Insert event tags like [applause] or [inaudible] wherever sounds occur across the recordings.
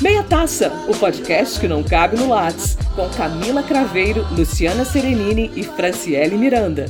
Meia Taça, o podcast que não cabe no Lattes, com Camila Craveiro, Luciana Serenini e Franciele Miranda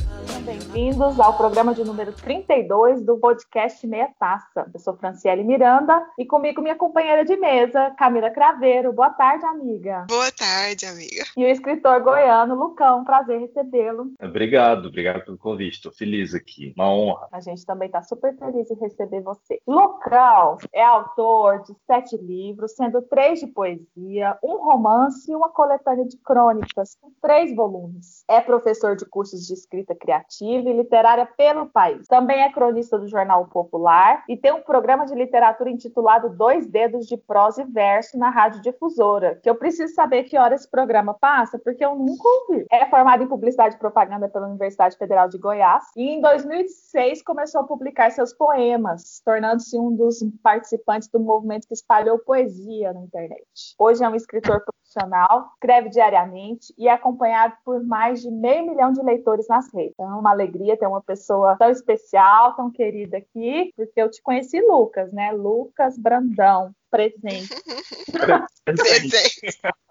bem-vindos ao programa de número 32 do podcast Meia Taça. Eu sou Franciele Miranda e comigo minha companheira de mesa, Camila Craveiro. Boa tarde, amiga. Boa tarde, amiga. E o escritor goiano, Lucão. Prazer recebê-lo. Obrigado, obrigado pelo convite. Estou feliz aqui. Uma honra. A gente também está super feliz em receber você. Lucão é autor de sete livros, sendo três de poesia, um romance e uma coletânea de crônicas, com três volumes. É professor de cursos de escrita criativa literária pelo país. Também é cronista do Jornal Popular e tem um programa de literatura intitulado Dois Dedos de Prosa e Verso na Rádio Difusora, que eu preciso saber que hora esse programa passa, porque eu nunca ouvi. É formado em Publicidade e Propaganda pela Universidade Federal de Goiás e em 2006 começou a publicar seus poemas, tornando-se um dos participantes do movimento que espalhou poesia na internet. Hoje é um escritor profissional, escreve diariamente e é acompanhado por mais de meio milhão de leitores nas redes. Então, é uma alegria ter uma pessoa tão especial, tão querida aqui, porque eu te conheci Lucas, né? Lucas Brandão, presente. presente. [laughs]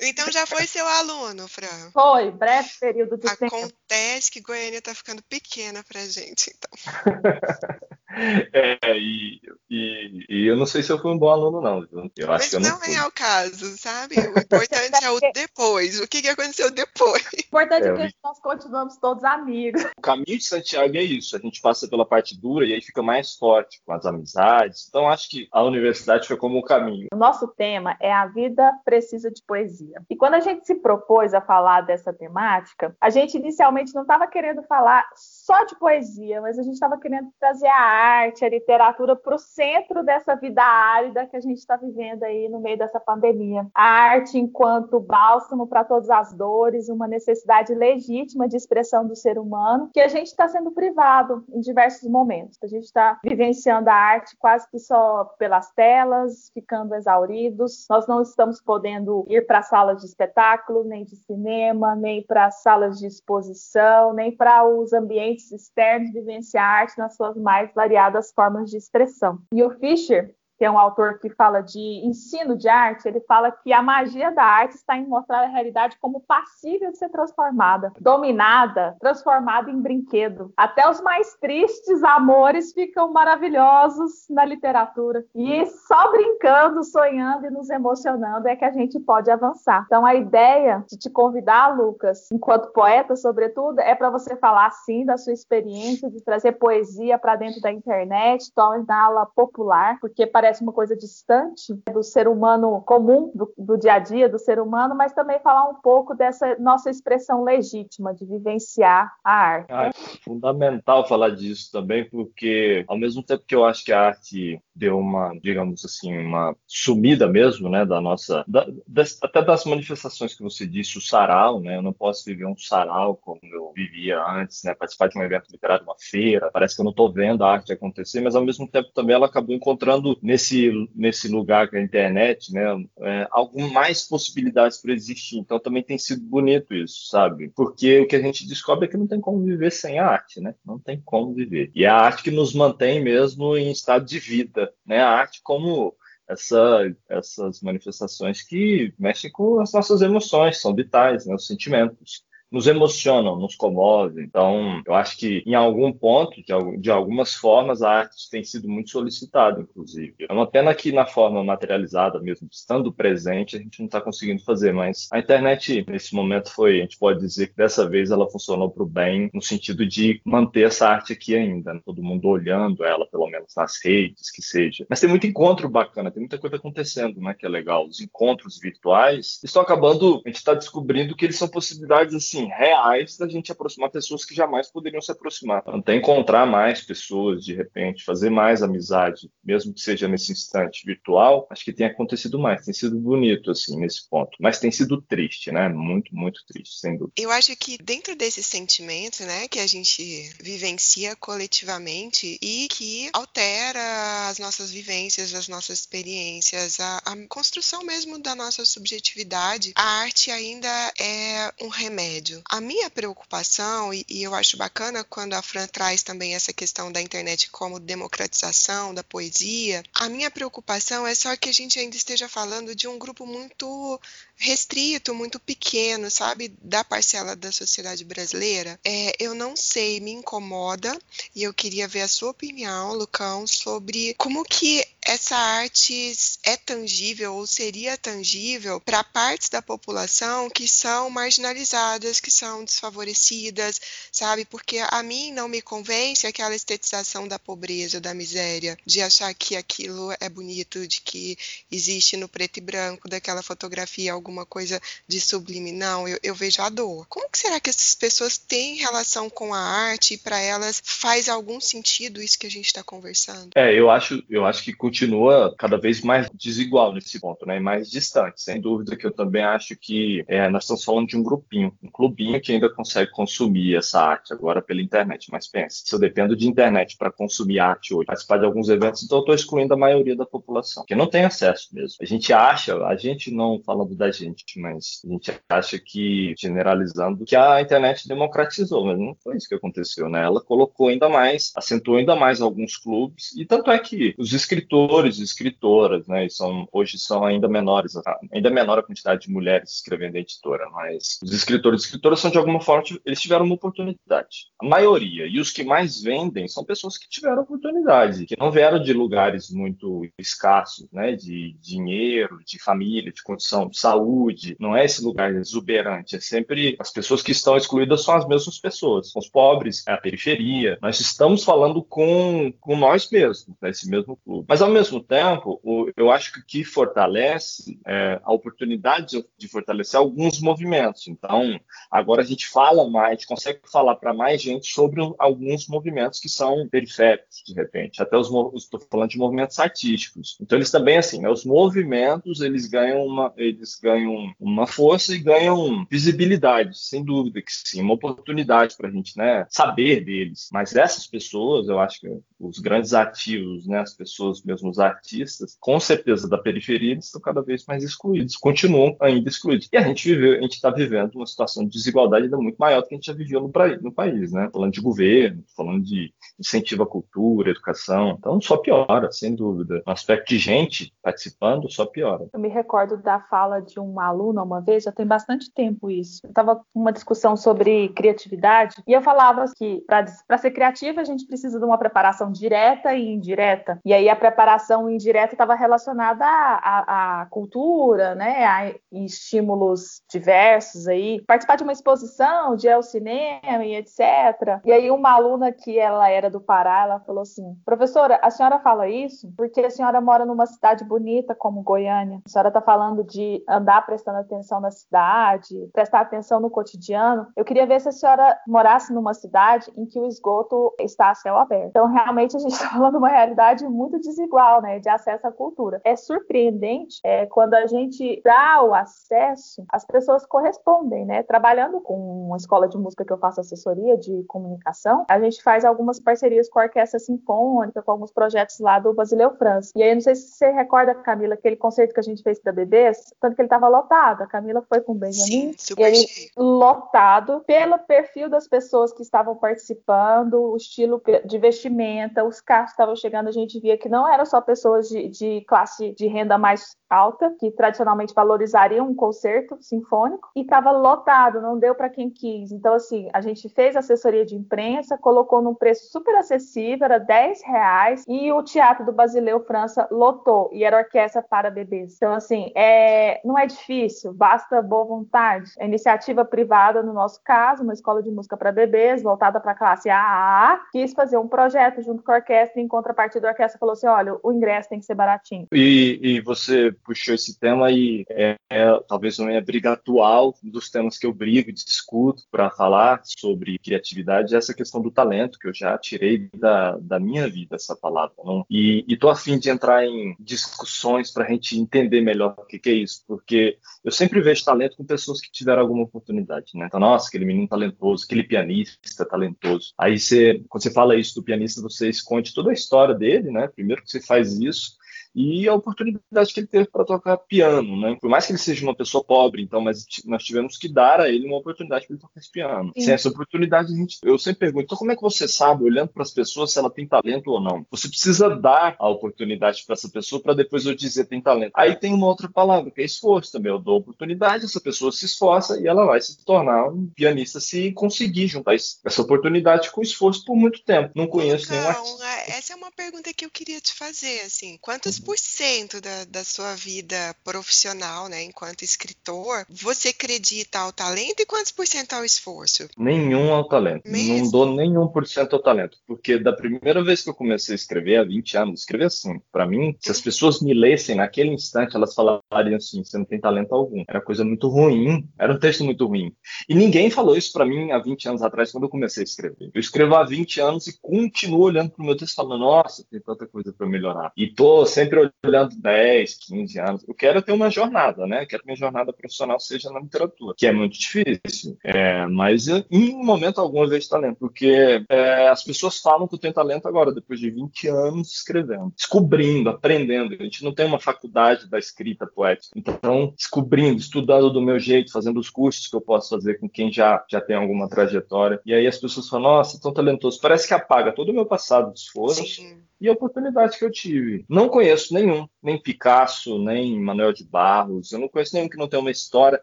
Então já foi seu aluno, Fran? Foi, breve período de Acontece tempo. Acontece que Goiânia está ficando pequena pra gente, então. [laughs] [laughs] é, e, e, e, eu não sei se eu fui um bom aluno, não. Eu Mas que eu não, não é o caso, sabe? O importante é o [laughs] depois. O que, que aconteceu depois? O importante é, é que nós continuamos todos amigos. O caminho de Santiago é isso. A gente passa pela parte dura e aí fica mais forte com as amizades. Então acho que a universidade foi como o caminho. O nosso tema é a vida precisa de poesia. E quando a gente se propôs a falar dessa temática, a gente inicialmente não estava querendo falar só de poesia, mas a gente estava querendo trazer a arte, a literatura para o centro dessa vida árida que a gente está vivendo aí no meio dessa pandemia. A arte enquanto bálsamo para todas as dores, uma necessidade legítima de expressão do ser humano, que a gente está sendo privado em diversos momentos. A gente está vivenciando a arte quase que só pelas telas, ficando exauridos. Nós não estamos podendo ir para salas de espetáculo, nem de cinema, nem para salas de exposição, nem para os ambientes externos vivenciar arte nas suas mais variadas formas de expressão. E o Fischer que é um autor que fala de ensino de arte, ele fala que a magia da arte está em mostrar a realidade como passível de ser transformada, dominada, transformada em brinquedo. Até os mais tristes amores ficam maravilhosos na literatura. E só brincando, sonhando e nos emocionando é que a gente pode avançar. Então a ideia de te convidar, Lucas, enquanto poeta, sobretudo, é para você falar sim da sua experiência de trazer poesia para dentro da internet, torná-la popular, porque para parece uma coisa distante do ser humano comum, do, do, dia a dia do ser humano, mas também falar um pouco dessa nossa expressão legítima de vivenciar a arte. Ah, é fundamental falar disso também, porque ao mesmo tempo que eu acho que a arte deu uma, digamos assim, uma sumida mesmo, né, da nossa, da, das, até das manifestações que você disse, o sarau, né, eu não posso viver um sarau como eu vivia antes, né, participar de um evento literário, uma feira, parece que eu não estou vendo a arte acontecer, mas ao mesmo tempo também ela acabou encontrando nesse, nesse lugar que é a internet, né, é, algumas mais possibilidades para existir. Então também tem sido bonito isso, sabe? Porque o que a gente descobre é que não tem como viver sem a arte, né? Não tem como viver. E é a arte que nos mantém mesmo em estado de vida, né? A arte como essa, essas manifestações que mexem com as nossas emoções, são vitais, né? Os sentimentos nos emocionam, nos comovem. Então, eu acho que em algum ponto, de, de algumas formas, a arte tem sido muito solicitada, inclusive. É uma pena que na forma materializada mesmo, estando presente, a gente não está conseguindo fazer, mas a internet, nesse momento, foi, a gente pode dizer que dessa vez ela funcionou para o bem, no sentido de manter essa arte aqui ainda, né? todo mundo olhando ela, pelo menos nas redes, que seja. Mas tem muito encontro bacana, tem muita coisa acontecendo, né, que é legal. Os encontros virtuais estão acabando, a gente está descobrindo que eles são possibilidades, assim, assim, reais da gente aproximar pessoas que jamais poderiam se aproximar. Até encontrar mais pessoas, de repente, fazer mais amizade, mesmo que seja nesse instante virtual, acho que tem acontecido mais, tem sido bonito, assim, nesse ponto. Mas tem sido triste, né? Muito, muito triste, sem dúvida. Eu acho que dentro desse sentimento, né, que a gente vivencia coletivamente e que altera as nossas vivências, as nossas experiências, a, a construção mesmo da nossa subjetividade, a arte ainda é um remédio médio. A minha preocupação, e, e eu acho bacana quando a Fran traz também essa questão da internet como democratização da poesia, a minha preocupação é só que a gente ainda esteja falando de um grupo muito restrito, muito pequeno, sabe, da parcela da sociedade brasileira. É, eu não sei, me incomoda e eu queria ver a sua opinião, Lucão, sobre como que essa arte é tangível ou seria tangível para partes da população que são marginalizadas, que são desfavorecidas, sabe? Porque a mim não me convence aquela estetização da pobreza, da miséria, de achar que aquilo é bonito, de que existe no preto e branco daquela fotografia alguma coisa de sublime. Não, eu, eu vejo a dor. Como que será que essas pessoas têm relação com a arte e para elas faz algum sentido isso que a gente está conversando? É, eu acho, eu acho que continua cada vez mais desigual nesse ponto, né? Mais distante. Sem dúvida que eu também acho que é, nós estamos falando de um grupinho, um clubinho que ainda consegue consumir essa arte agora pela internet. Mas pense, se eu dependo de internet para consumir arte hoje, participar de alguns eventos, então eu estou excluindo a maioria da população, que não tem acesso mesmo. A gente acha, a gente não falando da gente, mas a gente acha que, generalizando, que a internet democratizou, mas não foi isso que aconteceu, né? Ela colocou ainda mais, acentuou ainda mais alguns clubes, e tanto é que os escritores e escritoras, né, são, hoje são ainda menores, ainda menor a quantidade de mulheres escrevendo em editora, mas os escritores e escritoras são de alguma forma, eles tiveram uma oportunidade. A maioria, e os que mais vendem, são pessoas que tiveram oportunidade, que não vieram de lugares muito escassos, né, de dinheiro, de família, de condição, de saúde, não é esse lugar exuberante, é sempre as pessoas que estão excluídas são as mesmas pessoas, os pobres, é a periferia. Nós estamos falando com, com nós mesmos, nesse mesmo clube. Mas, ao mesmo tempo, eu acho que o que fortalece é a oportunidade de fortalecer alguns movimentos. Então, agora a gente fala mais, a gente consegue falar para mais gente sobre alguns movimentos que são periféricos, de repente. Até os estou falando de movimentos artísticos. Então, eles também, assim, né, os movimentos, eles ganham uma, eles ganham uma força e ganham visibilidade, sem dúvida que sim, uma oportunidade para a gente, né, saber deles. Mas essas pessoas, eu acho que os grandes ativos, né, as pessoas mesmo, os artistas, com certeza da periferia, eles estão cada vez mais excluídos, continuam ainda excluídos. E a gente viveu, a gente está vivendo uma situação de desigualdade ainda muito maior do que a gente já viveu no, no país, né? Falando de governo, falando de incentivo à cultura, educação, então só piora, sem dúvida. No aspecto de gente participando, só piora. Eu me recordo da fala de uma aluna uma vez, já tem bastante tempo isso. Eu estava uma discussão sobre criatividade e eu falava que para ser criativa a gente precisa de uma preparação direta e indireta. E aí a preparação indireta estava relacionada à, à, à, cultura, né, a estímulos diversos aí, participar de uma exposição, de ir ao cinema e etc. E aí uma aluna que ela era do Pará, ela falou assim: "Professora, a senhora fala isso porque a senhora mora numa cidade bonita como Goiânia. A senhora está falando de andar prestando atenção na cidade, prestar atenção no cotidiano. Eu queria ver se a senhora morasse numa cidade em que o esgoto está a céu aberto. Então, realmente, a gente está [laughs] falando de uma realidade muito desigual, né, de acesso à cultura. É surpreendente é, quando a gente dá o acesso, as pessoas correspondem, né? Trabalhando com uma escola de música que eu faço assessoria de comunicação, a gente faz algumas parcerias com a Orquestra Sinfônica, com alguns projetos lá do Basileu França. E aí, não sei se você recorda, Camila, aquele concerto que a gente fez para bebês, tanto que ele estava lotado. A Camila foi com o Benjamin. Sim, e ele lotado pelo perfil das pessoas que estavam participando, o estilo de vestimenta, os carros que estavam chegando, a gente via que não só pessoas de, de classe de renda mais alta, que tradicionalmente valorizariam um concerto sinfônico, e estava lotado, não deu para quem quis. Então, assim, a gente fez assessoria de imprensa, colocou num preço super acessível, era 10 reais, e o Teatro do Basileu França lotou, e era orquestra para bebês. Então, assim, é, não é difícil, basta boa vontade. A iniciativa privada, no nosso caso, uma escola de música para bebês, voltada para a classe AAA, quis fazer um projeto junto com a orquestra, em contrapartida, a orquestra falou assim: olha, o ingresso tem que ser baratinho. E, e você puxou esse tema e é, é, talvez uma briga atual dos temas que eu brigo discuto para falar sobre criatividade, é essa questão do talento, que eu já tirei da, da minha vida essa palavra. Não? E estou afim de entrar em discussões para a gente entender melhor o que, que, é isso, porque eu sempre vejo talento com pessoas que tiveram alguma oportunidade, né? Então, nossa, aquele menino talentoso, aquele pianista talentoso. Aí você, quando você fala isso do pianista, você esconde toda a história dele, né? Primeiro que você faz isso, e a oportunidade que ele teve para tocar piano, né? Por mais que ele seja uma pessoa pobre, então, mas nós tivemos que dar a ele uma oportunidade para ele tocar esse piano. Sim. Sem essa oportunidade, a gente, eu sempre pergunto, então como é que você sabe, olhando para as pessoas, se ela tem talento ou não? Você precisa dar a oportunidade para essa pessoa para depois eu dizer tem talento. Aí tem uma outra palavra, que é esforço também. Eu dou oportunidade, essa pessoa se esforça e ela vai se tornar um pianista se conseguir juntar essa oportunidade com esforço por muito tempo. Não conheço então, nenhum artista. É, essa é uma pergunta que eu queria te fazer, assim, quantas 10% da, da sua vida profissional, né, enquanto escritor, você acredita ao talento e quantos por cento ao esforço? Nenhum ao talento. Mesmo? Não dou nenhum por cento ao talento, porque da primeira vez que eu comecei a escrever, há 20 anos, escrever assim, para mim, se as pessoas me lessem naquele instante, elas falariam assim, você não tem talento algum. Era coisa muito ruim, era um texto muito ruim. E ninguém falou isso para mim há 20 anos atrás, quando eu comecei a escrever. Eu escrevo há 20 anos e continuo olhando pro meu texto falando, nossa, tem tanta coisa para melhorar. E tô sempre olhando 10, 15 anos. Eu quero ter uma jornada, né? Eu quero que minha jornada profissional seja na literatura, que é muito difícil. É, mas eu, em momento algum eu vejo talento, porque é, as pessoas falam que eu tenho talento agora, depois de 20 anos escrevendo, descobrindo, aprendendo. A gente não tem uma faculdade da escrita poética. Então, descobrindo, estudando do meu jeito, fazendo os cursos que eu posso fazer com quem já, já tem alguma trajetória. E aí as pessoas falam, nossa, tão talentoso. Parece que apaga todo o meu passado de esforço. Sim e a oportunidade que eu tive. Não conheço nenhum, nem Picasso, nem Manuel de Barros, eu não conheço nenhum que não tenha uma história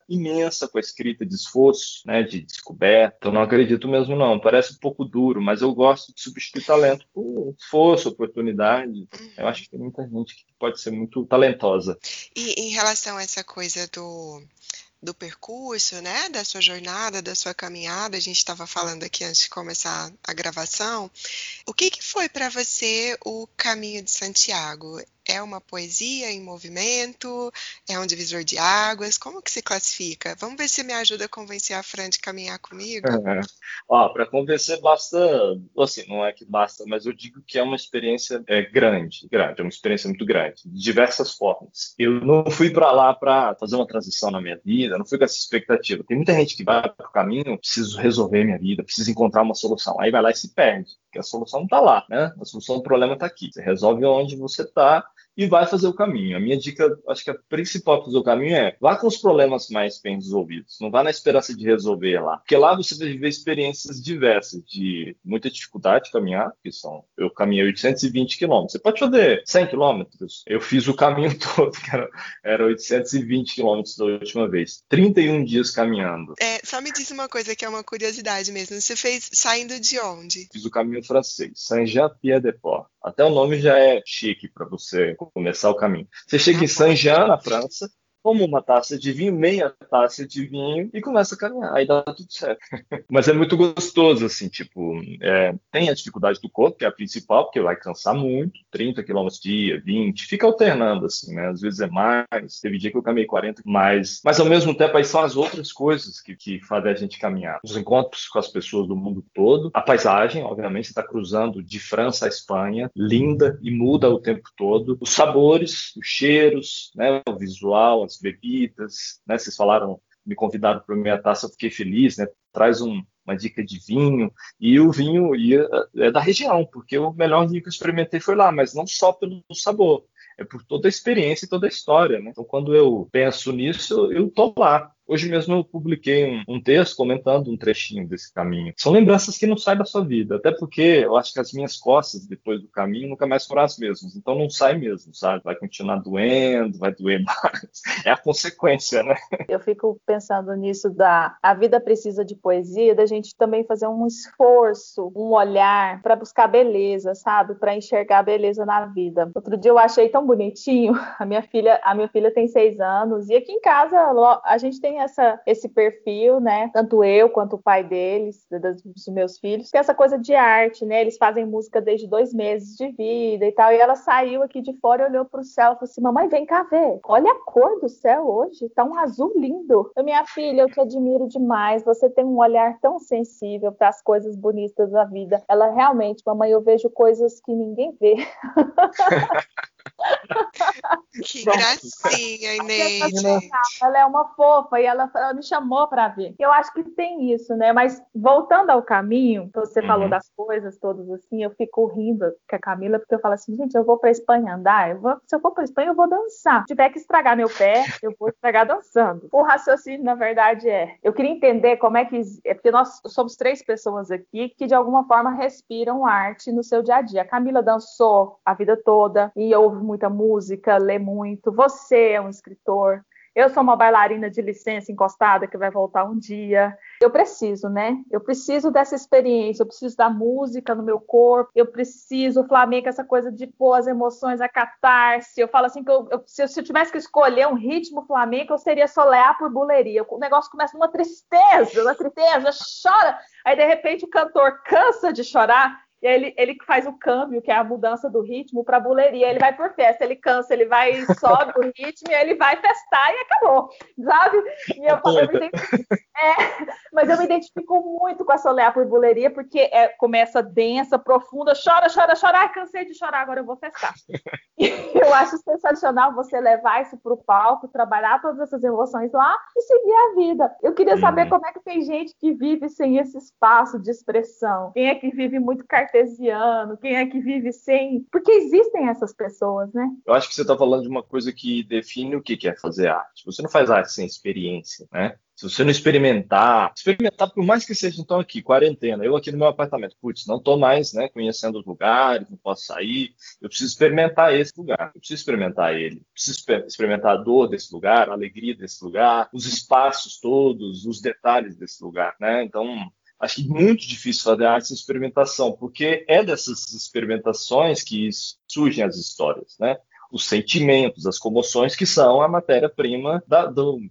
imensa com a escrita de esforço, né, de descoberta. Eu não acredito mesmo não, parece um pouco duro, mas eu gosto de substituir talento por esforço, oportunidade. Eu acho que tem muita gente que pode ser muito talentosa. E em relação a essa coisa do do percurso, né, da sua jornada, da sua caminhada, a gente estava falando aqui antes de começar a gravação. O que, que foi para você o caminho de Santiago? É uma poesia em movimento? É um divisor de águas? Como que se classifica? Vamos ver se me ajuda a convencer a Fran de caminhar comigo. [laughs] É. para convencer basta, assim, não é que basta, mas eu digo que é uma experiência é, grande, grande, é uma experiência muito grande, de diversas formas. Eu não fui para lá para fazer uma transição na minha vida, não fui com essa expectativa. Tem muita gente que vai para o caminho, preciso resolver minha vida, preciso encontrar uma solução. Aí vai lá e se perde, porque a solução não está lá, né? A solução do problema está aqui. Você resolve onde você está e vai fazer o caminho. A minha dica, acho que a principal para fazer o caminho é vá com os problemas mais bem resolvidos. Não vá na esperança de resolver lá. Porque lá você vai viver experiências diversas, de muita dificuldade de caminhar, que são. Eu caminhei 820 quilômetros. Você pode fazer 100 quilômetros. Eu fiz o caminho [laughs] todo, que era, era 820 quilômetros da última vez. 31 dias caminhando. É, só me diz uma coisa que é uma curiosidade mesmo. Você fez saindo de onde? Fiz o caminho francês, Saint-Jean-Pied-de-Port. Até o nome já é chique para você começar o caminho. Você chega em Saint-Jean, na França, toma uma taça de vinho, meia taça de vinho e começa a caminhar, aí dá tudo certo. [laughs] Mas é muito gostoso, assim, tipo, é, tem a dificuldade do corpo, que é a principal, porque vai cansar muito, 30 km dia, 20, fica alternando, assim, né? Às vezes é mais, teve dia que eu caminhei 40, mais, mas ao mesmo tempo aí são as outras coisas que, que fazem a gente caminhar. Os encontros com as pessoas do mundo todo, a paisagem, obviamente, você está cruzando de França a Espanha, linda e muda o tempo todo, os sabores, os cheiros, né? O visual, as bebidas, né? Vocês falaram, me convidaram para minha taça, eu fiquei feliz, né? Traz um, uma dica de vinho, e o vinho ia, é da região, porque o melhor vinho que eu experimentei foi lá, mas não só pelo sabor, é por toda a experiência e toda a história, né? Então, quando eu penso nisso, eu tô lá. Hoje mesmo eu publiquei um, um, texto comentando um trechinho desse caminho. São lembranças que não saem da sua vida, até porque eu acho que as minhas costas depois do caminho nunca mais foram as mesmas, então não sai mesmo, sabe? Vai continuar doendo, vai doer [laughs] mais. É a consequência, né? Eu fico pensando nisso da a vida precisa de poesia, da gente também fazer um esforço, um olhar para buscar beleza, sabe? Para enxergar a beleza na vida. Outro dia eu achei tão bonitinho. [laughs] A minha filha, a minha filha tem seis anos e aqui em casa a gente tem essa, esse perfil, né? Tanto eu quanto o pai deles, dos meus filhos, que é essa coisa de arte, né? Eles fazem música desde dois meses de vida e tal. E ela saiu aqui de fora e olhou para o céu e falou assim: Mamãe, vem cá ver. Olha a cor do céu hoje, tá um azul lindo. Eu, minha filha, eu te admiro demais. Você tem um olhar tão sensível para as coisas bonitas da vida. Ela realmente, mamãe, eu vejo coisas que ninguém vê. [laughs] [laughs] Que gracinha, Inês. Ela é uma fofa e ela, ela me chamou para ver. Eu acho que tem isso, né? Mas voltando ao caminho, você uhum. falou das coisas todas assim, eu fico rindo com a Camila, porque eu falo assim, gente, eu vou para Espanha andar, eu vou, se eu for para Espanha, eu vou dançar. Se tiver que estragar meu pé, eu vou estragar dançando. O raciocínio, na verdade, é, eu queria entender como é que, é porque nós somos três pessoas aqui que de alguma forma respiram arte no seu dia a dia. A Camila dançou a vida toda e ouve muita música, lê muito. Você é um escritor. Eu sou uma bailarina de licença encostada que vai voltar um dia. Eu preciso, né? Eu preciso dessa experiência, eu preciso da música no meu corpo, eu preciso, o flamenco, essa coisa de pôr as emoções, a catarse. Eu falo assim que eu, eu, se, eu, se, eu, tivesse que escolher um ritmo flamenco, eu seria solear por buleria. O negócio começa numa tristeza, uma tristeza, chora. Aí, de repente, o cantor cansa de chorar e ele, ele faz o câmbio, que é a mudança do ritmo, para buleria. Ele vai por festa, ele cansa, ele vai, sobe o ritmo, ele vai festar e acabou, sabe? E eu, eu me é, mas eu me identifico muito com a Solear por buleria, porque é, começa densa, profunda, chora, chora, chora, ai, cansei de chorar, agora eu vou festar. E eu acho sensacional você levar isso para o palco, trabalhar todas essas emoções lá e seguir a vida. Eu queria saber uhum. como é que tem gente que vive sem esse espaço de expressão. Quem é que vive muito cartão cartesiano, quem é que vive sem. Porque existem essas pessoas, né? Eu acho que você está falando de uma coisa que define o que é fazer arte. Você não faz arte sem experiência, né? Se você não experimentar, experimentar por mais que seja então aqui, quarentena, eu aqui no meu apartamento, putz, não estou mais né, conhecendo os lugares, não posso sair, eu preciso experimentar esse lugar, eu preciso experimentar ele, preciso experimentar a dor desse lugar, a alegria desse lugar, os espaços todos, os detalhes desse lugar, né? Então, acho que muito difícil fazer arte sem experimentação, porque é dessas experimentações que surgem as histórias, né? Os sentimentos, as comoções que são a matéria-prima da,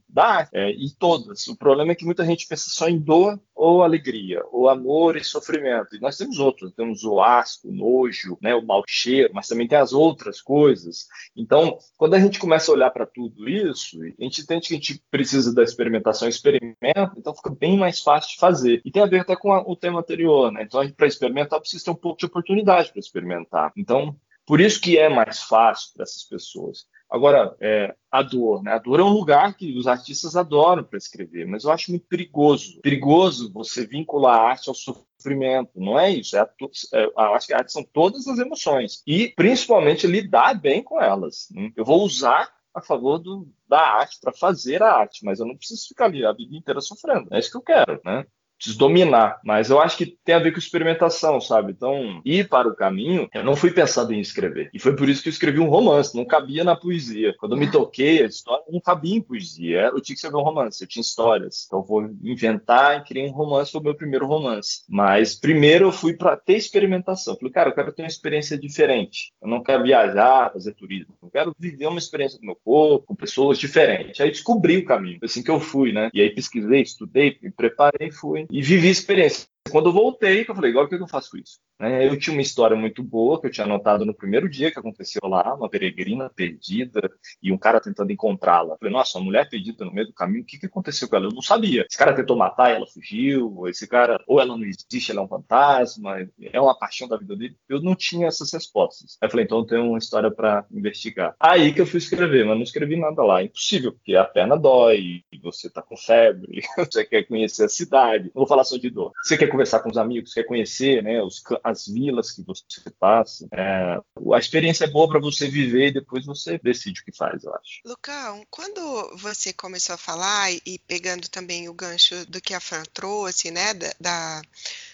da arte. É, e todas. O problema é que muita gente pensa só em dor ou alegria, ou amor e sofrimento. E nós temos outros, temos o asco, o nojo, né, o mau cheiro, mas também tem as outras coisas. Então, quando a gente começa a olhar para tudo isso, a gente entende que a gente precisa da experimentação experimenta, então fica bem mais fácil de fazer. E tem a ver até com a, o tema anterior, né? Então, para experimentar, precisa ter um pouco de oportunidade para experimentar. Então, por isso que é mais fácil para essas pessoas. Agora, é, a dor, né? A dor é um lugar que os artistas adoram para escrever, mas eu acho muito perigoso. Perigoso você vincular a arte ao sofrimento. Não é isso. É a, é, que a arte são todas as emoções. E, principalmente, lidar bem com elas. Né? Eu vou usar a favor do, da arte para fazer a arte, mas eu não preciso ficar ali a vida inteira sofrendo. É isso que eu quero, né? Preciso dominar. Mas eu acho que tem a ver com experimentação, sabe? Então, ir para o caminho, eu não fui pensando em escrever. E foi por isso que eu escrevi um romance, não cabia na poesia. Quando eu me toquei, a história não cabia em poesia. Eu tinha que escrever um romance, eu tinha histórias. Então, eu vou inventar e criar um romance, foi o meu primeiro romance. Mas primeiro eu fui para ter experimentação. falei, cara, eu quero ter uma experiência diferente. Eu não quero viajar, fazer turismo. Eu quero viver uma experiência do meu corpo, com pessoas diferentes. Aí descobri o caminho. Assim que eu fui, né? E aí pesquisei, estudei, me preparei e fui e vivi experiência. Quando eu voltei, eu falei, agora o que eu faço com isso? Né? Eu tinha uma história muito boa que eu tinha anotado no primeiro dia que aconteceu lá, uma peregrina perdida e um cara tentando encontrá-la. Falei, nossa, uma mulher perdida no meio do caminho, o que, que aconteceu com ela? Eu não sabia. Esse cara tentou matar ela fugiu, esse cara, ou ela não existe, ela é um fantasma, é uma paixão da vida dele. Eu não tinha essas respostas. Aí eu falei, então eu tenho uma história para investigar. Aí que eu fui escrever, mas não escrevi nada lá. Impossível, porque a perna dói, você tá com febre, [laughs] você quer conhecer a cidade. Não vou falar só de dor. Você quer conversar com os amigos, quer conhecer né, os, as vilas que você passa. É, a experiência é boa para você viver e depois você decide o que faz, eu acho. Lucão, quando você começou a falar e pegando também o gancho do que a Fran trouxe, né, da, da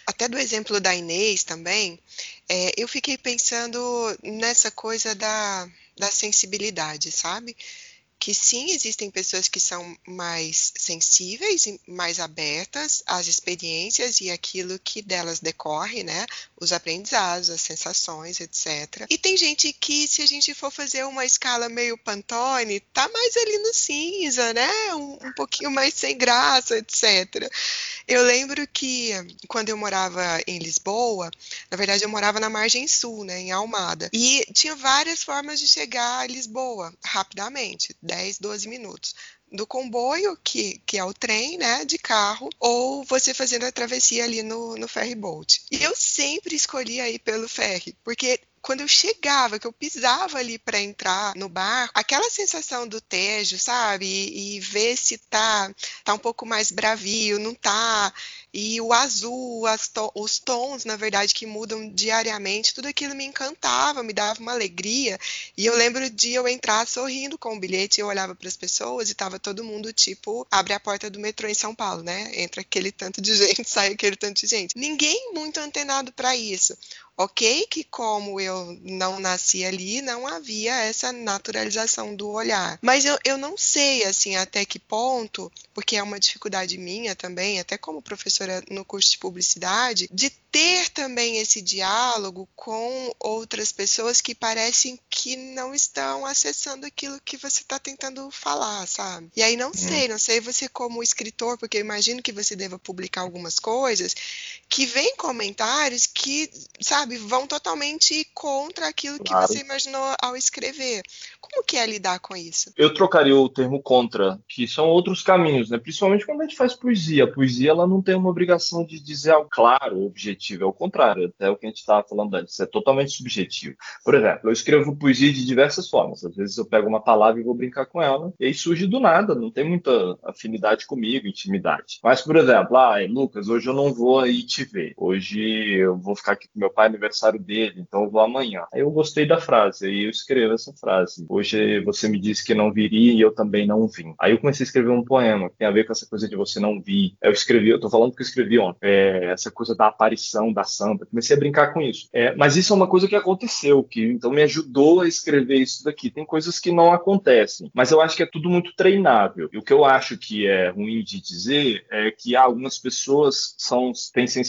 até do exemplo da Inês também, é, eu fiquei pensando nessa coisa da, da sensibilidade, sabe? Que sim, existem pessoas que são mais sensíveis e mais abertas às experiências e aquilo que delas decorre, né? Os aprendizados, as sensações, etc. E tem gente que, se a gente for fazer uma escala meio Pantone, tá mais ali no cinza, né? Um, um pouquinho mais sem graça, etc. Eu lembro que quando eu morava em Lisboa, na verdade eu morava na margem sul, né, em Almada, e tinha várias formas de chegar a Lisboa rapidamente 10, 12 minutos do comboio, que, que é o trem, né, de carro, ou você fazendo a travessia ali no, no ferry boat. E eu sempre escolhi aí pelo ferry, porque quando eu chegava, que eu pisava ali para entrar no bar, aquela sensação do Tejo, sabe? E, e ver se tá, tá um pouco mais bravio, não tá. E o azul, to os tons, na verdade, que mudam diariamente, tudo aquilo me encantava, me dava uma alegria. E eu lembro de eu entrar sorrindo com o bilhete, eu olhava para as pessoas e tava todo mundo tipo, abre a porta do metrô em São Paulo, né? Entra aquele tanto de [laughs] gente, sai aquele tanto de gente. Ninguém muito antenado para isso. Ok, que como eu não nasci ali, não havia essa naturalização do olhar. Mas eu, eu não sei, assim, até que ponto, porque é uma dificuldade minha também, até como professora no curso de publicidade, de ter também esse diálogo com outras pessoas que parecem que não estão acessando aquilo que você está tentando falar, sabe? E aí não hum. sei, não sei você como escritor, porque eu imagino que você deva publicar algumas coisas que vem comentários que, sabe, vão totalmente contra aquilo que claro. você imaginou ao escrever. Como que é lidar com isso? Eu trocaria o termo contra, que são outros caminhos, né? Principalmente quando a gente faz poesia. A poesia ela não tem uma obrigação de dizer algo claro, objetivo. É o contrário, até o que a gente estava falando antes. É totalmente subjetivo. Por exemplo, eu escrevo poesia de diversas formas. Às vezes eu pego uma palavra e vou brincar com ela, e aí surge do nada, não tem muita afinidade comigo, intimidade. Mas, por exemplo, ah, Lucas, hoje eu não vou aí te ver. Hoje eu vou ficar aqui com meu pai, aniversário dele, então eu vou amanhã. Aí eu gostei da frase, aí eu escrevo essa frase. Hoje você me disse que não viria e eu também não vim. Aí eu comecei a escrever um poema que tem a ver com essa coisa de você não vir. Eu escrevi, eu tô falando que eu escrevi ontem, é, essa coisa da aparição da santa. Comecei a brincar com isso. É, mas isso é uma coisa que aconteceu, que então me ajudou a escrever isso daqui. Tem coisas que não acontecem, mas eu acho que é tudo muito treinável. E o que eu acho que é ruim de dizer é que algumas pessoas são têm sensibilidade,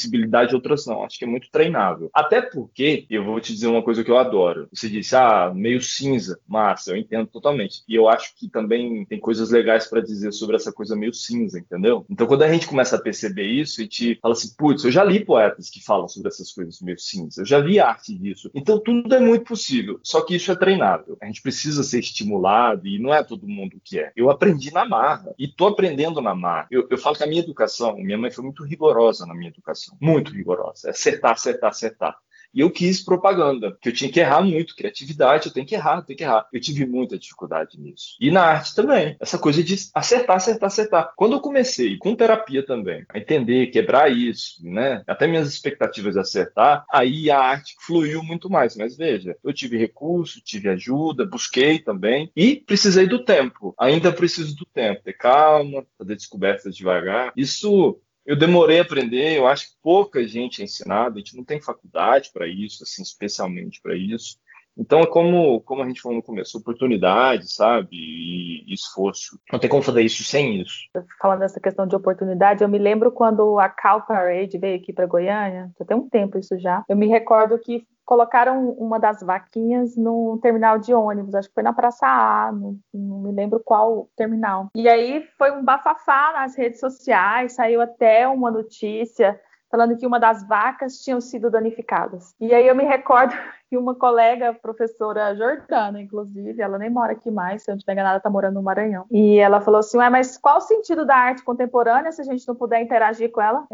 outras não. Acho que é muito treinável. Até porque, eu vou te dizer uma coisa que eu adoro. Você disse, ah, meio cinza. Massa, eu entendo entendo totalmente. E eu acho que também tem coisas legais para dizer sobre essa coisa meio cinza, entendeu? Então, quando a gente começa a perceber isso e te fala assim, putz, eu já li poetas que falam sobre essas coisas meio cinza, eu já vi arte disso. Então, tudo é muito possível, só que isso é treinável. A gente precisa ser estimulado e não é todo mundo que é. Eu aprendi na marra e tô aprendendo na marra. Eu, eu falo que a minha educação, minha mãe foi muito rigorosa na minha educação, muito rigorosa. É acertar, acertar, acertar. E eu quis propaganda, que eu tinha que errar muito, criatividade, eu tenho que errar, eu tenho que errar. Eu tive muita dificuldade nisso. E na arte também, essa coisa de acertar, acertar, acertar. Quando eu comecei, com terapia também, a entender, quebrar isso, né? Até minhas expectativas de acertar, aí a arte fluiu muito mais. Mas veja, eu tive recurso, tive ajuda, busquei também e precisei do tempo. Ainda preciso do tempo, ter calma, fazer descobertas devagar. Isso eu demorei a aprender, eu acho que pouca gente é ensinada, a gente não tem faculdade para isso, assim, especialmente para isso. Então é como, como a gente falou no começo, oportunidade, sabe? E, esforço. Não tem como fazer isso sem isso. Falando dessa questão de oportunidade, eu me lembro quando a Cal Parade veio aqui para Goiânia, já tem um tempo isso já. Eu me recordo que colocaram uma das vaquinhas no terminal de ônibus, acho que foi na Praça A, não, não, me lembro qual terminal. E aí foi um bafafá nas redes sociais, saiu até uma notícia falando que uma das vacas tinham sido danificadas. E aí eu me recordo [laughs] que uma colega, professora Jordana, inclusive, ela nem mora aqui mais, se eu não estiver enganada, está morando no Maranhão. E ela falou assim: Ué, mas qual o sentido da arte contemporânea se a gente não puder interagir com ela?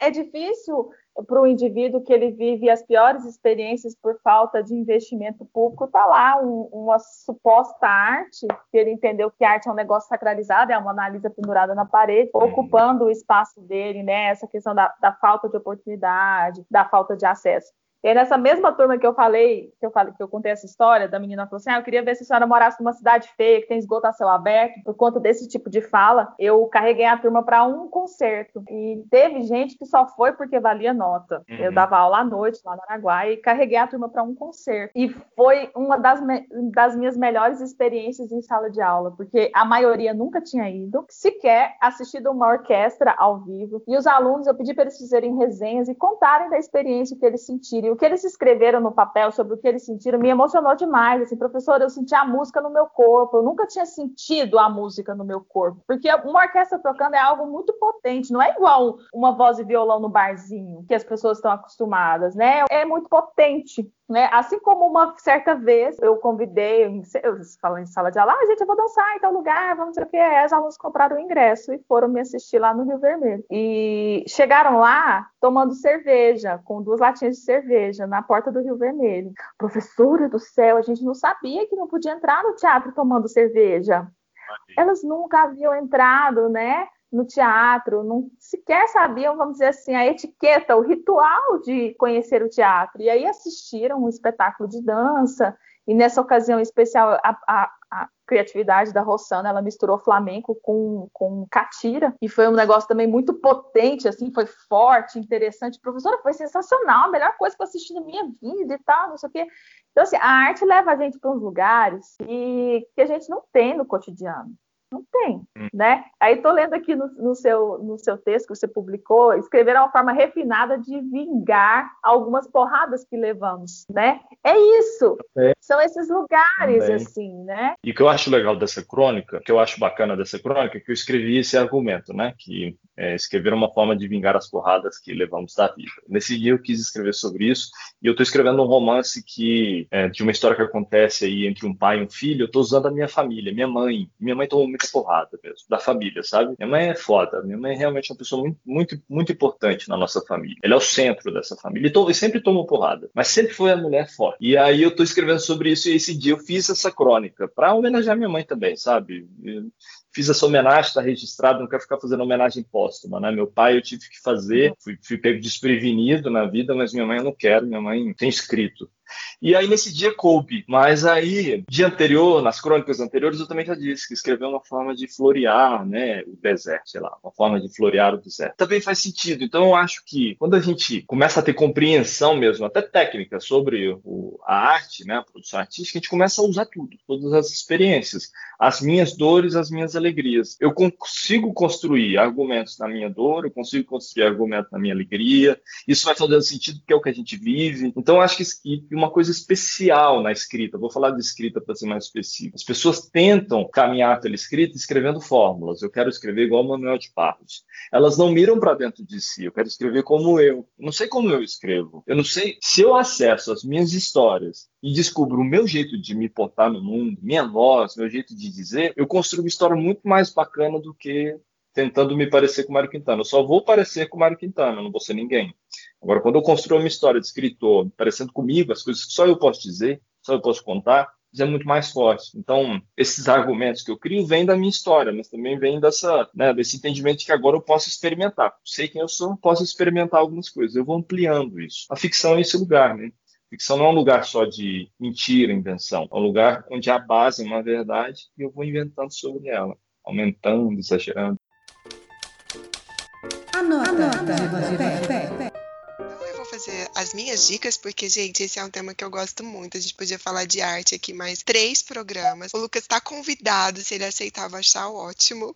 É, é difícil para o indivíduo que ele vive as piores experiências por falta de investimento público, está lá um, uma suposta arte, que ele entendeu que arte é um negócio sacralizado, é uma analisa pendurada na parede, uhum. ocupando o espaço dele, né? Essa questão da, da falta de oportunidade, da falta de acesso. E aí, nessa mesma turma que eu falei, que eu falei, que eu contei essa história, da menina falou assim: ah, eu queria ver se a senhora morasse numa cidade feia, que tem esgoto a céu aberto. Por conta desse tipo de fala, eu carreguei a turma para um concerto. E teve gente que só foi porque valia nota. Uhum. Eu dava aula à noite lá no Araguaia e carreguei a turma para um concerto. E foi uma das, das minhas melhores experiências em sala de aula, porque a maioria nunca tinha ido, sequer assistido uma orquestra ao vivo. E os alunos, eu pedi para eles fazerem resenhas e contarem da experiência que eles sentiram o que eles escreveram no papel sobre o que eles sentiram me emocionou demais. Assim, professor, eu senti a música no meu corpo. Eu nunca tinha sentido a música no meu corpo, porque uma orquestra tocando é algo muito potente. Não é igual uma voz e violão no barzinho que as pessoas estão acostumadas, né? É muito potente. Né? Assim como uma certa vez eu convidei, eu falando em sala de aula, ah, gente, eu vou dançar em tal lugar, vamos dizer o que é. Os alunos compraram o ingresso e foram me assistir lá no Rio Vermelho. E chegaram lá tomando cerveja, com duas latinhas de cerveja, na porta do Rio Vermelho. Professora do céu, a gente não sabia que não podia entrar no teatro tomando cerveja. Elas nunca haviam entrado, né? no teatro, não sequer sabiam, vamos dizer assim, a etiqueta, o ritual de conhecer o teatro. E aí assistiram um espetáculo de dança, e nessa ocasião especial, a, a, a criatividade da Rossana, ela misturou flamenco com, com catira, e foi um negócio também muito potente, assim, foi forte, interessante. Professora, foi sensacional, a melhor coisa que eu assisti na minha vida e tal, não sei o quê. Então, assim, a arte leva a gente para uns lugares e, que a gente não tem no cotidiano. Não tem, hum. né? Aí estou lendo aqui no, no, seu, no seu texto que você publicou, escrever uma forma refinada de vingar algumas porradas que levamos, né? É isso. É. São esses lugares, Também. assim, né? E o que eu acho legal dessa crônica, que eu acho bacana dessa crônica, é que eu escrevi esse argumento, né? Que é, escrever uma forma de vingar as porradas que levamos da vida. Nesse dia eu quis escrever sobre isso e eu estou escrevendo um romance que é, de uma história que acontece aí entre um pai e um filho. Eu estou usando a minha família, minha mãe. Minha mãe tomou muita porrada mesmo da família, sabe? Minha mãe é foda. Minha mãe é realmente uma pessoa muito, muito, muito importante na nossa família. Ela é o centro dessa família. E, e sempre tomou porrada, mas sempre foi a mulher forte. E aí eu estou escrevendo sobre isso e esse dia eu fiz essa crônica para homenagear minha mãe também, sabe? fiz essa homenagem, está registrado, não quero ficar fazendo homenagem póstuma, né? Meu pai eu tive que fazer, fui, fui pego desprevenido na vida, mas minha mãe eu não quero, minha mãe tem escrito. E aí nesse dia coube. Mas aí, dia anterior, nas crônicas anteriores, eu também já disse que escreveu uma forma de florear, né, o deserto, sei lá, uma forma de florear o deserto. Também faz sentido. Então eu acho que quando a gente começa a ter compreensão mesmo, até técnica sobre o, a arte, né, a produção artística, a gente começa a usar tudo, todas as experiências, as minhas dores, as minhas alegrias. Eu consigo construir argumentos na minha dor, eu consigo construir argumentos na minha alegria. Isso vai fazendo sentido porque é o que a gente vive. Então eu acho que, que uma coisa especial na escrita. Vou falar de escrita para ser mais específico. As pessoas tentam caminhar pela escrita escrevendo fórmulas. Eu quero escrever igual Manuel de Barros. Elas não miram para dentro de si. Eu quero escrever como eu. eu. Não sei como eu escrevo. Eu não sei se eu acesso as minhas histórias e descubro o meu jeito de me portar no mundo, minha voz, meu jeito de dizer, eu construo uma história muito mais bacana do que tentando me parecer com o Mário Quintana. Eu só vou parecer com o Mário Quintana, não vou ser ninguém. Agora, quando eu construo uma história de escritor parecendo comigo, as coisas que só eu posso dizer, só eu posso contar, é muito mais forte. Então, esses argumentos que eu crio vêm da minha história, mas também vêm dessa, né, desse entendimento de que agora eu posso experimentar. Sei quem eu sou, posso experimentar algumas coisas. Eu vou ampliando isso. A ficção é esse lugar, né? Ficção não é um lugar só de mentira, invenção. É um lugar onde a base é uma verdade e eu vou inventando sobre ela, aumentando, exagerando. Anota, Anota fazer as minhas dicas, porque, gente, esse é um tema que eu gosto muito. A gente podia falar de arte aqui mais três programas. O Lucas está convidado, se ele aceitar, vai achar ótimo.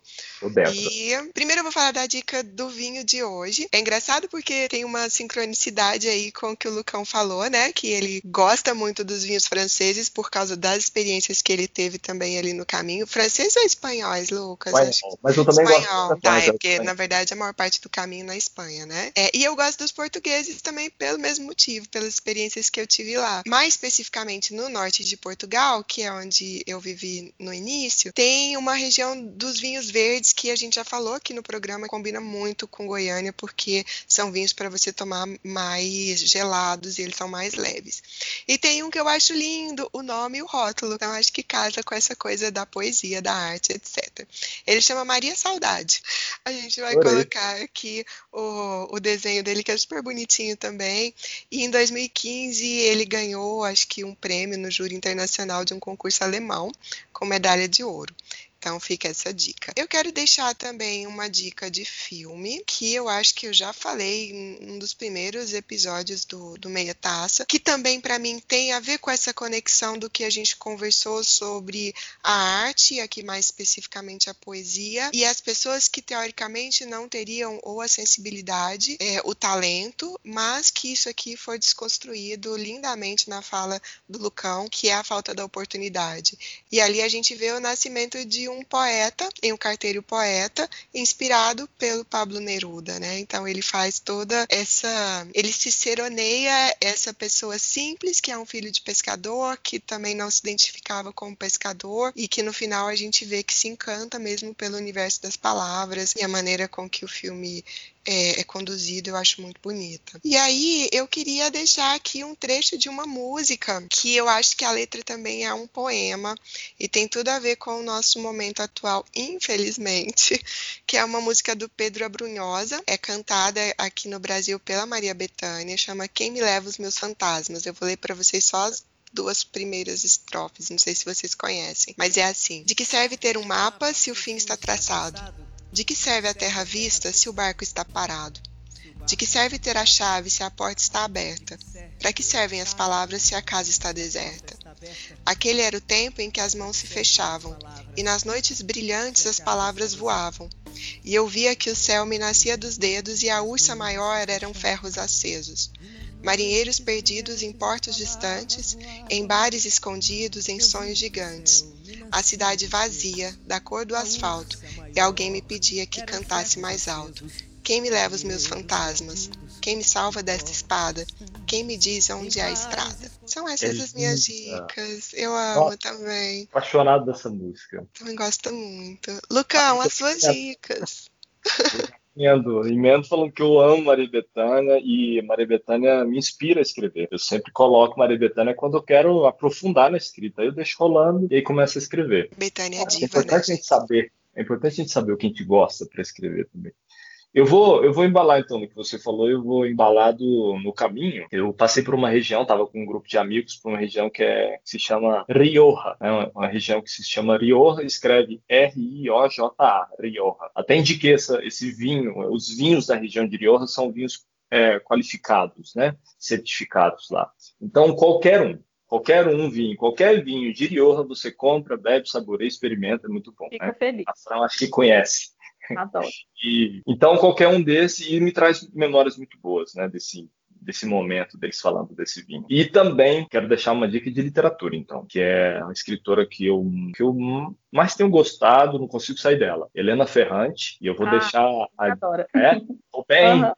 E primeiro eu vou falar da dica do vinho de hoje. É engraçado porque tem uma sincronicidade aí com o que o Lucão falou, né? Que ele gosta muito dos vinhos franceses por causa das experiências que ele teve também ali no caminho. Francês ou espanhóis, Lucas? Espanhol. Mas eu também Espanhol. gosto. Tá, é porque, na verdade, a maior parte do caminho na Espanha, né? É, e eu gosto dos portugueses também pelo mesmo motivo, pelas experiências que eu tive lá. Mais especificamente no norte de Portugal, que é onde eu vivi no início, tem uma região dos vinhos verdes que a gente já falou aqui no programa, combina muito com Goiânia, porque são vinhos para você tomar mais gelados e eles são mais leves. E tem um que eu acho lindo, o nome e o rótulo, então acho que casa com essa coisa da poesia, da arte, etc. Ele chama Maria Saudade. A gente vai colocar aqui o, o desenho dele, que é super bonitinho também. E em 2015 ele ganhou, acho que, um prêmio no júri internacional de um concurso alemão com medalha de ouro. Então fica essa dica. Eu quero deixar também uma dica de filme que eu acho que eu já falei em um dos primeiros episódios do, do Meia Taça, que também para mim tem a ver com essa conexão do que a gente conversou sobre a arte, aqui mais especificamente a poesia, e as pessoas que teoricamente não teriam ou a sensibilidade, é, o talento, mas que isso aqui foi desconstruído lindamente na fala do Lucão, que é a falta da oportunidade. E ali a gente vê o nascimento de um poeta, em um carteiro poeta, inspirado pelo Pablo Neruda, né? Então ele faz toda essa, ele se seroneia essa pessoa simples que é um filho de pescador, que também não se identificava como pescador e que no final a gente vê que se encanta mesmo pelo universo das palavras e a maneira com que o filme é, é, conduzido, eu acho muito bonita. E aí eu queria deixar aqui um trecho de uma música que eu acho que a letra também é um poema e tem tudo a ver com o nosso momento atual, infelizmente, [laughs] que é uma música do Pedro Abrunhosa, é cantada aqui no Brasil pela Maria Bethânia, chama Quem me leva os meus fantasmas. Eu vou ler para vocês só as duas primeiras estrofes, não sei se vocês conhecem, mas é assim: De que serve ter um mapa se o fim está traçado? De que serve a terra vista se o barco está parado? De que serve ter a chave se a porta está aberta? Para que servem as palavras se a casa está deserta? Aquele era o tempo em que as mãos se fechavam, e nas noites brilhantes as palavras voavam. E eu via que o céu me nascia dos dedos e a ursa maior eram ferros acesos. Marinheiros perdidos em portos distantes, em bares escondidos em sonhos gigantes a cidade vazia, da cor do asfalto, e alguém me pedia que cantasse mais alto. Quem me leva os meus fantasmas? Quem me salva desta espada? Quem me diz onde é a estrada? São essas as minhas dicas. Eu amo também. Apaixonado dessa música. Também gosto muito. Lucão, as suas dicas. [laughs] emendo, emendo falando que eu amo Maria Bethânia e Maria Bethânia me inspira a escrever. Eu sempre coloco Maria Bethânia quando eu quero aprofundar na escrita. Aí eu deixo rolando e aí começo a escrever. Bethânia é diva, é importante né? a gente saber. É importante a gente saber o que a gente gosta para escrever também. Eu vou, eu vou embalar então no que você falou, eu vou embalar do, no caminho. Eu passei por uma região, estava com um grupo de amigos por uma região que, é, que se chama Rioja, é uma, uma, região que se chama Rioja, escreve R-I-O-J-A, Rioja. Até indiquei essa, esse vinho, os vinhos da região de Rioja são vinhos é, qualificados, né, certificados lá. Então qualquer um, Qualquer um vinho, qualquer vinho de Rioja você compra, bebe, saboreia, experimenta, é muito bom. Fica né? feliz. A Fran acho que conhece. Adoro. E, então, qualquer um desse, e me traz memórias muito boas, né, desse, desse momento deles falando desse vinho. E também quero deixar uma dica de literatura, então, que é uma escritora que eu, que eu mais tenho gostado, não consigo sair dela. Helena Ferrante, e eu vou ah, deixar. A... Adoro. É? Tô bem. Uhum.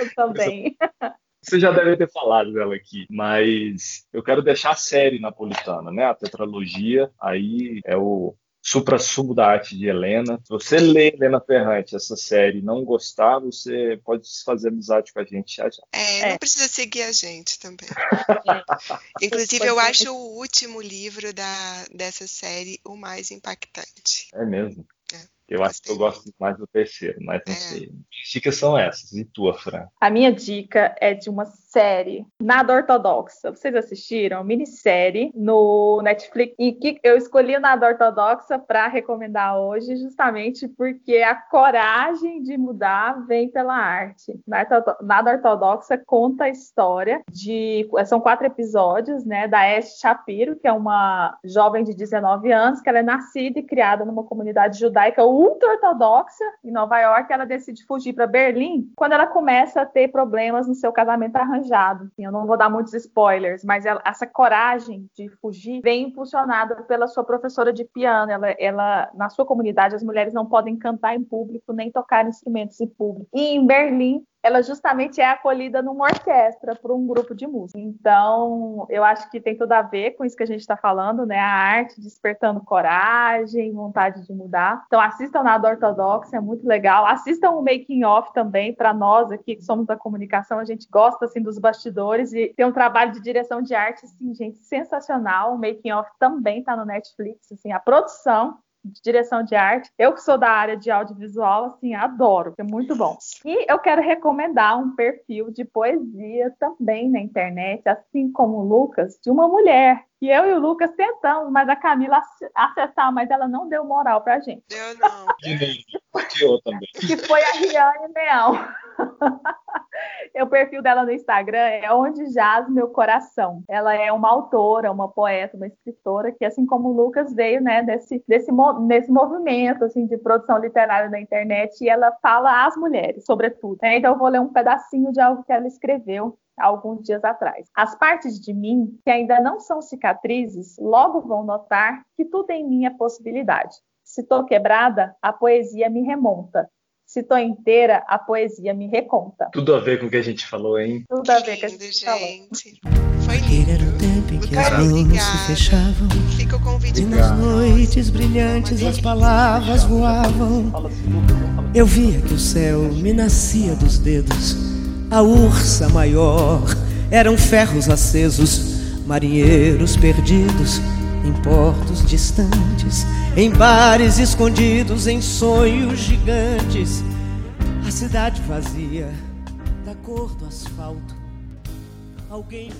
Eu também. [laughs] Você já deve ter falado dela aqui, mas eu quero deixar a série napolitana, né? A tetralogia, aí é o supra-sumo da arte de Helena. Se você lê Helena Ferrante, essa série, e não gostar, você pode fazer amizade com a gente já já. É, não é. precisa seguir a gente também. [laughs] Inclusive, eu acho o último livro da, dessa série o mais impactante. É mesmo? Eu acho que eu gosto mais do terceiro, mas não é. sei. As dicas são essas. E tua, Fran? A minha dica é de uma série Nada Ortodoxa. Vocês assistiram? Minissérie no Netflix. E que eu escolhi Nada Ortodoxa para recomendar hoje, justamente porque a coragem de mudar vem pela arte. Nada Ortodoxa conta a história de. São quatro episódios, né? Da Ash Shapiro, que é uma jovem de 19 anos, que ela é nascida e criada numa comunidade judaica ultra-ortodoxa em Nova York, ela decide fugir para Berlim quando ela começa a ter problemas no seu casamento arranjado. Assim, eu não vou dar muitos spoilers, mas ela, essa coragem de fugir vem impulsionada pela sua professora de piano. Ela, ela, na sua comunidade, as mulheres não podem cantar em público nem tocar instrumentos em público. E em Berlim, ela justamente é acolhida numa orquestra por um grupo de música. Então, eu acho que tem tudo a ver com isso que a gente está falando, né? A arte despertando coragem, vontade de mudar. Então, assistam nada ortodoxa, é muito legal. Assistam o making off também para nós aqui que somos da comunicação, a gente gosta assim dos bastidores e tem um trabalho de direção de arte, assim, gente, sensacional. O making off também está no Netflix, assim, a produção de direção de arte. Eu que sou da área de audiovisual, assim, adoro, é muito bom. E eu quero recomendar um perfil de poesia também na internet, assim como o Lucas, de uma mulher. E eu e o Lucas tentamos, mas a Camila acessar, mas ela não deu moral pra gente. Eu não. [laughs] eu também. Que foi a Riane Leão. [laughs] o perfil dela no Instagram é Onde Jaz Meu Coração. Ela é uma autora, uma poeta, uma escritora que, assim como o Lucas, veio né, desse, desse, desse movimento assim, de produção literária na internet e ela fala às mulheres, sobretudo. Né? Então, eu vou ler um pedacinho de algo que ela escreveu alguns dias atrás. As partes de mim que ainda não são cicatrizes logo vão notar que tudo em mim é possibilidade Se tô quebrada, a poesia me remonta. Se tô inteira, a poesia me reconta. Tudo a ver com o que a gente falou, hein? Tudo a ver com o que a gente, falou. Foi lindo. Era o tempo em que as mãos se fechavam. Fica o convite. E nas noites brilhantes as palavras voavam. Eu via que o céu me nascia dos dedos. A ursa maior eram ferros acesos, marinheiros perdidos em portos distantes, em bares escondidos, em sonhos gigantes. A cidade vazia, da cor do asfalto. Alguém.